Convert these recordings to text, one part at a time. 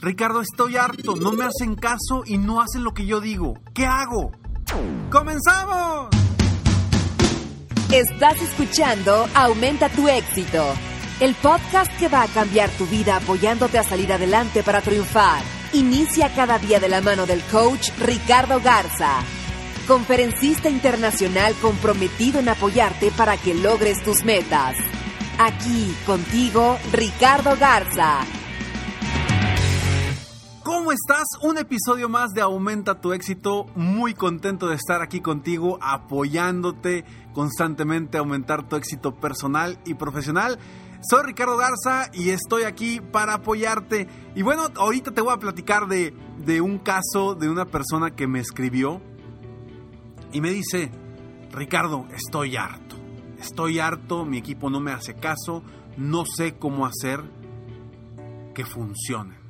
Ricardo, estoy harto. No me hacen caso y no hacen lo que yo digo. ¿Qué hago? ¡Comenzamos! Estás escuchando Aumenta tu éxito, el podcast que va a cambiar tu vida apoyándote a salir adelante para triunfar. Inicia cada día de la mano del coach Ricardo Garza, conferencista internacional comprometido en apoyarte para que logres tus metas. Aquí contigo, Ricardo Garza. ¿Cómo estás? Un episodio más de Aumenta tu éxito. Muy contento de estar aquí contigo, apoyándote constantemente a aumentar tu éxito personal y profesional. Soy Ricardo Garza y estoy aquí para apoyarte. Y bueno, ahorita te voy a platicar de, de un caso de una persona que me escribió y me dice, Ricardo, estoy harto. Estoy harto, mi equipo no me hace caso, no sé cómo hacer que funcione.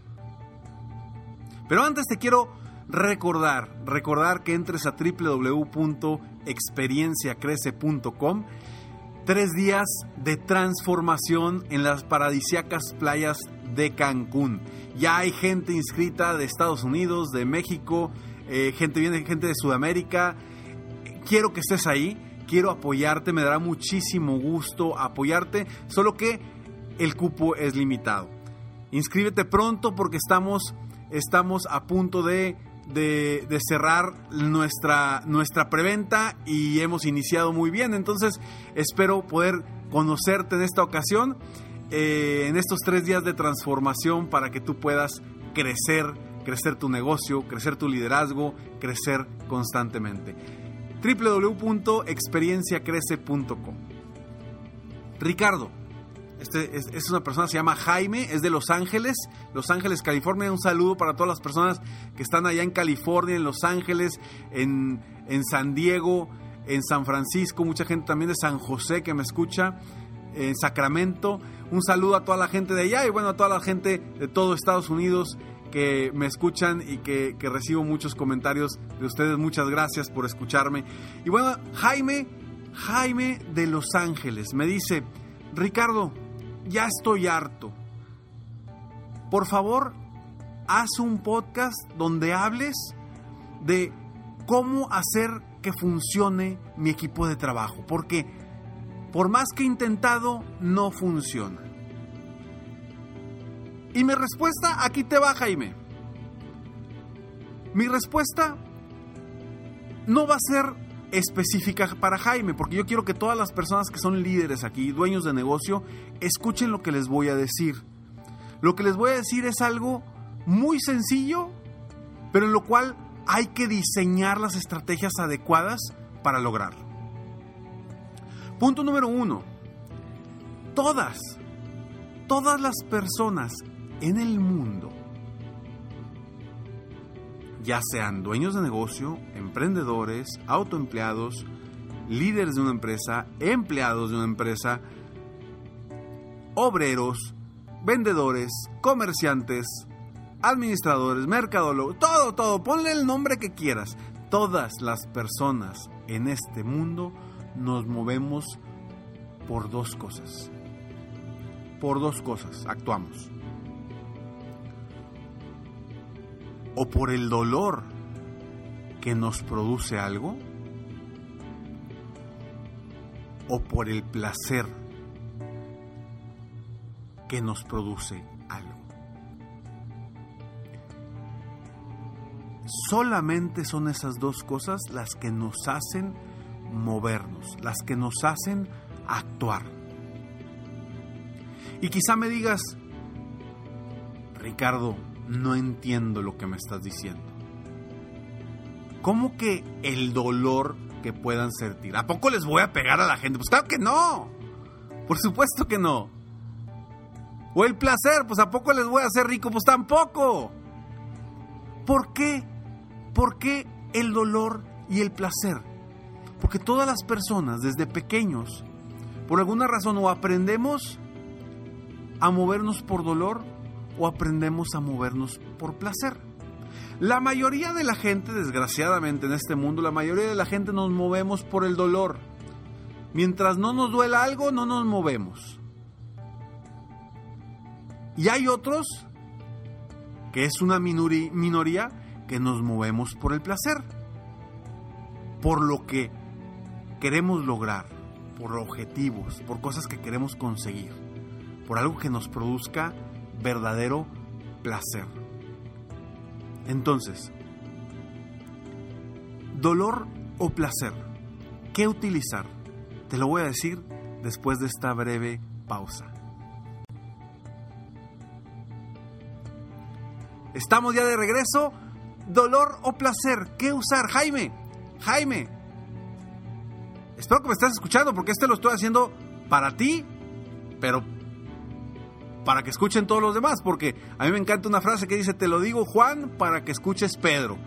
Pero antes te quiero recordar, recordar que entres a www.experienciacrece.com. Tres días de transformación en las paradisiacas playas de Cancún. Ya hay gente inscrita de Estados Unidos, de México, eh, gente viene gente de Sudamérica. Quiero que estés ahí, quiero apoyarte, me dará muchísimo gusto apoyarte, solo que el cupo es limitado. Inscríbete pronto porque estamos estamos a punto de, de, cerrar nuestra, nuestra preventa y hemos iniciado muy bien. Entonces espero poder conocerte en esta ocasión, eh, en estos tres días de transformación para que tú puedas crecer, crecer tu negocio, crecer tu liderazgo, crecer constantemente. www.experienciacrece.com Ricardo, este es, una persona, se llama Jaime, es de Los Ángeles, Los Ángeles, California. Un saludo para todas las personas que están allá en California, en Los Ángeles, en, en San Diego, en San Francisco, mucha gente también de San José que me escucha, en Sacramento. Un saludo a toda la gente de allá y bueno, a toda la gente de todo Estados Unidos que me escuchan y que, que recibo muchos comentarios de ustedes. Muchas gracias por escucharme. Y bueno, Jaime, Jaime de Los Ángeles, me dice, Ricardo, ya estoy harto. Por favor, haz un podcast donde hables de cómo hacer que funcione mi equipo de trabajo, porque por más que he intentado, no funciona. Y mi respuesta, aquí te va, Jaime. Mi respuesta no va a ser específica para Jaime, porque yo quiero que todas las personas que son líderes aquí, dueños de negocio, escuchen lo que les voy a decir. Lo que les voy a decir es algo muy sencillo, pero en lo cual hay que diseñar las estrategias adecuadas para lograrlo. Punto número uno. Todas, todas las personas en el mundo ya sean dueños de negocio, emprendedores, autoempleados, líderes de una empresa, empleados de una empresa, obreros, vendedores, comerciantes, administradores, mercadólogos, todo, todo, ponle el nombre que quieras. Todas las personas en este mundo nos movemos por dos cosas. Por dos cosas actuamos. O por el dolor que nos produce algo o por el placer que nos produce algo. Solamente son esas dos cosas las que nos hacen movernos, las que nos hacen actuar. Y quizá me digas, Ricardo, no entiendo lo que me estás diciendo. ¿Cómo que el dolor que puedan sentir? ¿A poco les voy a pegar a la gente? Pues claro que no. Por supuesto que no. O el placer, pues ¿a poco les voy a hacer rico? Pues tampoco. ¿Por qué? ¿Por qué el dolor y el placer? Porque todas las personas desde pequeños, por alguna razón, o aprendemos a movernos por dolor o aprendemos a movernos por placer. La mayoría de la gente, desgraciadamente en este mundo, la mayoría de la gente nos movemos por el dolor. Mientras no nos duela algo, no nos movemos. Y hay otros, que es una minoría, que nos movemos por el placer, por lo que queremos lograr, por objetivos, por cosas que queremos conseguir, por algo que nos produzca verdadero placer. Entonces, dolor o placer, ¿qué utilizar? Te lo voy a decir después de esta breve pausa. Estamos ya de regreso. Dolor o placer, ¿qué usar? Jaime, Jaime. Espero que me estés escuchando porque este lo estoy haciendo para ti, pero para que escuchen todos los demás, porque a mí me encanta una frase que dice, te lo digo Juan para que escuches Pedro.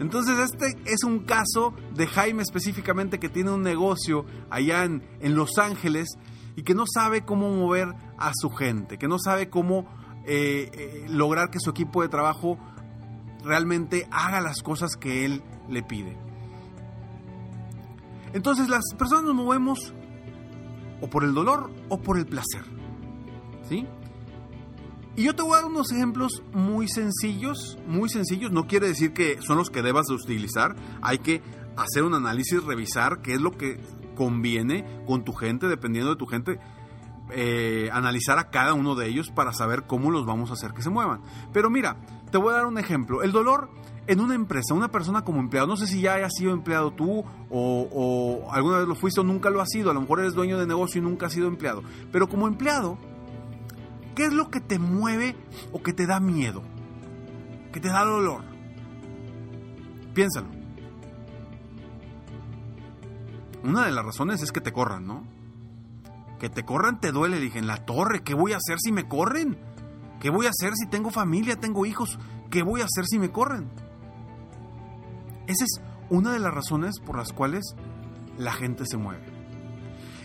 Entonces este es un caso de Jaime específicamente que tiene un negocio allá en, Los Ángeles y que no sabe cómo mover a su gente, que no sabe cómo eh, eh, lograr que su equipo de trabajo realmente haga las cosas que él le pide. Entonces las personas nos movemos o por el dolor o por el placer. ¿Sí? Y yo te voy a dar unos ejemplos muy sencillos, muy sencillos, no quiere decir que son los que debas de utilizar, hay que hacer un análisis, revisar qué es lo que conviene con tu gente, dependiendo de tu gente, eh, analizar a cada uno de ellos para saber cómo los vamos a hacer que se muevan. Pero mira, te voy a dar un ejemplo. El dolor en una empresa, una persona como empleado, no sé si ya hayas sido empleado tú o, o, alguna vez lo fuiste o nunca lo has sido, a lo mejor eres dueño de negocio y nunca has sido empleado, pero como empleado, ¿qué es lo que te mueve o que te da miedo? Que te da dolor. Piénsalo. Una de las razones es que te corran, ¿no? Que te corran te duele, dije, en la torre, ¿qué voy a hacer si me corren? ¿Qué voy a hacer si tengo familia, tengo hijos? ¿Qué voy a hacer si me corren? Esa es una de las razones por las cuales la gente se mueve.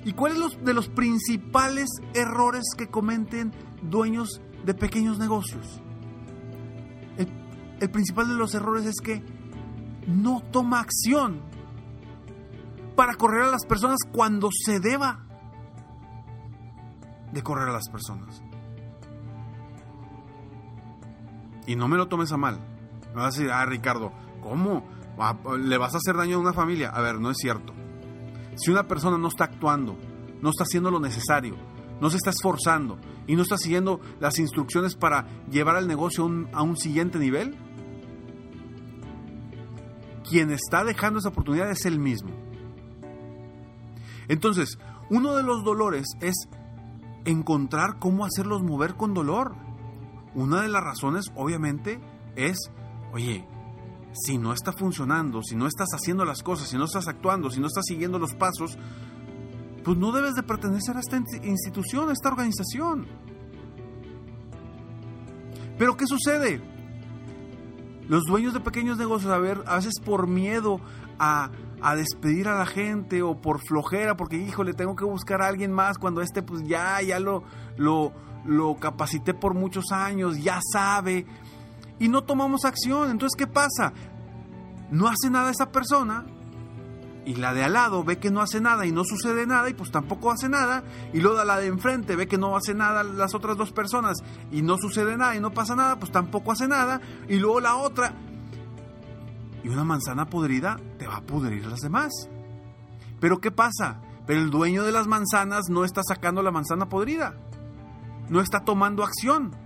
¿Y cuáles los, de los principales errores que cometen dueños de pequeños negocios? El, el principal de los errores es que no toma acción para correr a las personas cuando se deba de correr a las personas. Y no me lo tomes a mal. Me vas a decir, ah, Ricardo, ¿cómo? ¿Le vas a hacer daño a una familia? A ver, no es cierto. Si una persona no está actuando, no está haciendo lo necesario, no se está esforzando y no está siguiendo las instrucciones para llevar al negocio a un, siguiente nivel, quien está dejando esa oportunidad es él mismo. Entonces, uno de los dolores es encontrar cómo hacerlos mover con dolor. Una de las razones, obviamente, es, oye, si no está funcionando, si no estás haciendo las cosas, si no estás actuando, si no estás siguiendo los pasos, pues no debes de pertenecer a esta institución, a esta organización. Pero ¿qué sucede? Los dueños de pequeños negocios, a ver, a veces por miedo a a despedir a la gente o por flojera, porque híjole, tengo que buscar a alguien más cuando este pues ya, ya lo, lo, lo capacité por muchos años, ya sabe, y no tomamos acción. Entonces, ¿qué pasa? No hace nada esa persona y la de al lado ve que no hace nada y no sucede nada y pues tampoco hace nada y luego la de enfrente ve que no hace nada las otras dos personas y no sucede nada y no pasa nada, pues tampoco hace nada y luego la otra y una manzana podrida te va a pudrir las demás. Pero ¿qué pasa? Pero el dueño de las manzanas no está sacando la manzana podrida. no está tomando acción.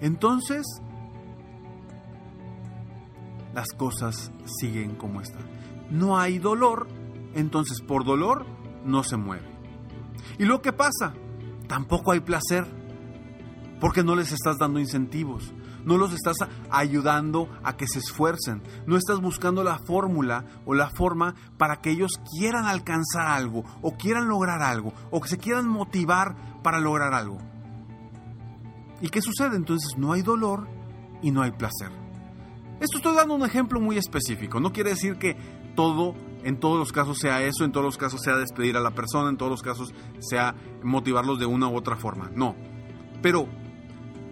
Entonces, las cosas siguen como están. No hay dolor, entonces por dolor no se mueve. ¿Y lo que pasa? Tampoco hay placer, porque no les estás dando incentivos, no los estás ayudando a que se esfuercen, no estás buscando la fórmula o la forma para que ellos quieran alcanzar algo o quieran lograr algo o que se quieran motivar para lograr algo. ¿Y qué sucede? Entonces no hay dolor y no hay placer. Esto estoy dando un ejemplo muy específico, no quiere decir que todo en todos los casos sea eso, en todos los casos sea despedir a la persona, en todos los casos sea motivarlos de una u otra forma. No. Pero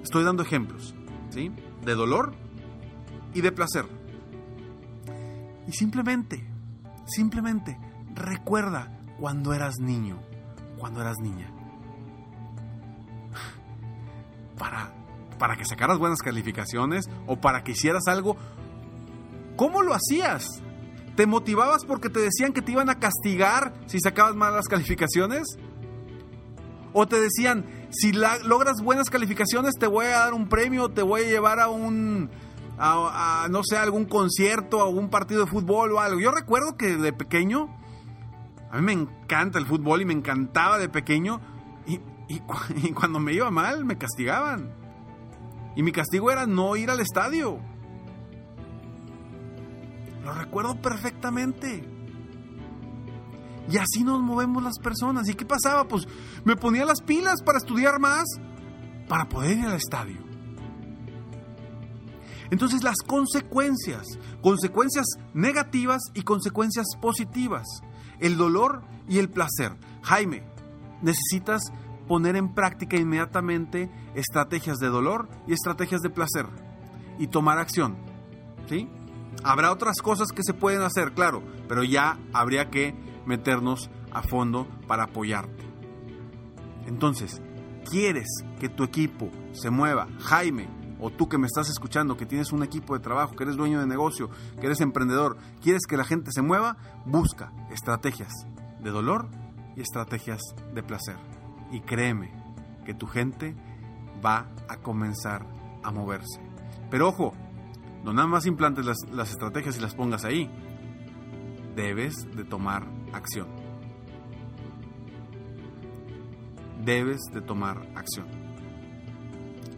estoy dando ejemplos. De dolor y de placer. Y simplemente, simplemente recuerda cuando eras niño, cuando eras niña. Para, que sacaras buenas calificaciones o para que hicieras algo, ¿cómo lo hacías? ¿Te motivabas porque te decían que te iban a castigar si sacabas malas calificaciones? ¿O te decían, si logras buenas calificaciones te voy a dar un premio, te voy a llevar a un, no sé, algún concierto, a algún partido de fútbol o algo. Yo recuerdo que de pequeño, a mí me encanta el fútbol y me encantaba de pequeño y cuando me iba mal me castigaban. Y mi castigo era no ir al estadio. Lo recuerdo perfectamente. Y así nos movemos las personas. ¿Y qué pasaba? Pues me ponía las pilas para estudiar más, para poder ir al estadio. Entonces las consecuencias, consecuencias negativas y consecuencias positivas, el dolor y el placer. Jaime, necesitas poner en práctica inmediatamente estrategias de dolor y estrategias de placer y tomar acción. ¿Sí? Habrá otras cosas que se pueden hacer, claro, pero ya habría que meternos a fondo para apoyarte. Entonces, ¿quieres que tu equipo se mueva? Jaime, o tú que me estás escuchando, que tienes un equipo de trabajo, que eres dueño de negocio, que eres emprendedor, ¿quieres que la gente se mueva? Busca estrategias de dolor y estrategias de placer. Y créeme que tu gente va a comenzar a moverse. Pero ojo, no nada más implantes las, las estrategias y las pongas ahí. Debes de tomar acción. Debes de tomar acción.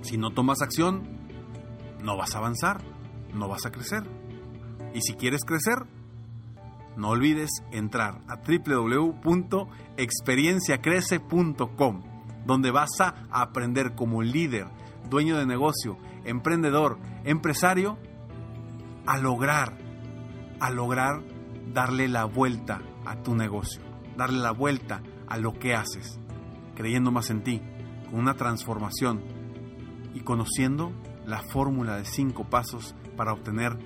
Si no tomas acción, no vas a avanzar, no vas a crecer. Y si quieres crecer, no olvides entrar a www.experienciacrece.com, donde vas a aprender como líder, dueño de negocio, emprendedor, empresario, a lograr, a lograr darle la vuelta a tu negocio, darle la vuelta a lo que haces, creyendo más en ti, con una transformación y conociendo la fórmula de cinco pasos para obtener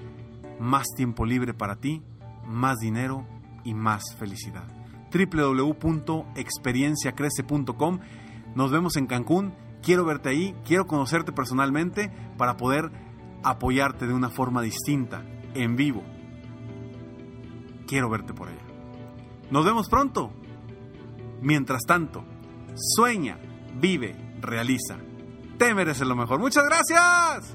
más tiempo libre para ti, más dinero y más felicidad. www.experienciacrece.com Nos vemos en Cancún. Quiero verte ahí, quiero conocerte personalmente para poder apoyarte de una forma distinta, en vivo. Quiero verte por allá. Nos vemos pronto. Mientras tanto, sueña, vive, realiza. Te mereces lo mejor. Muchas gracias.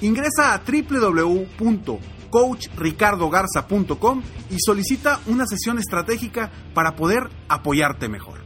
ingresa a www.coachricardogarza.com y solicita una sesión estratégica para poder apoyarte mejor.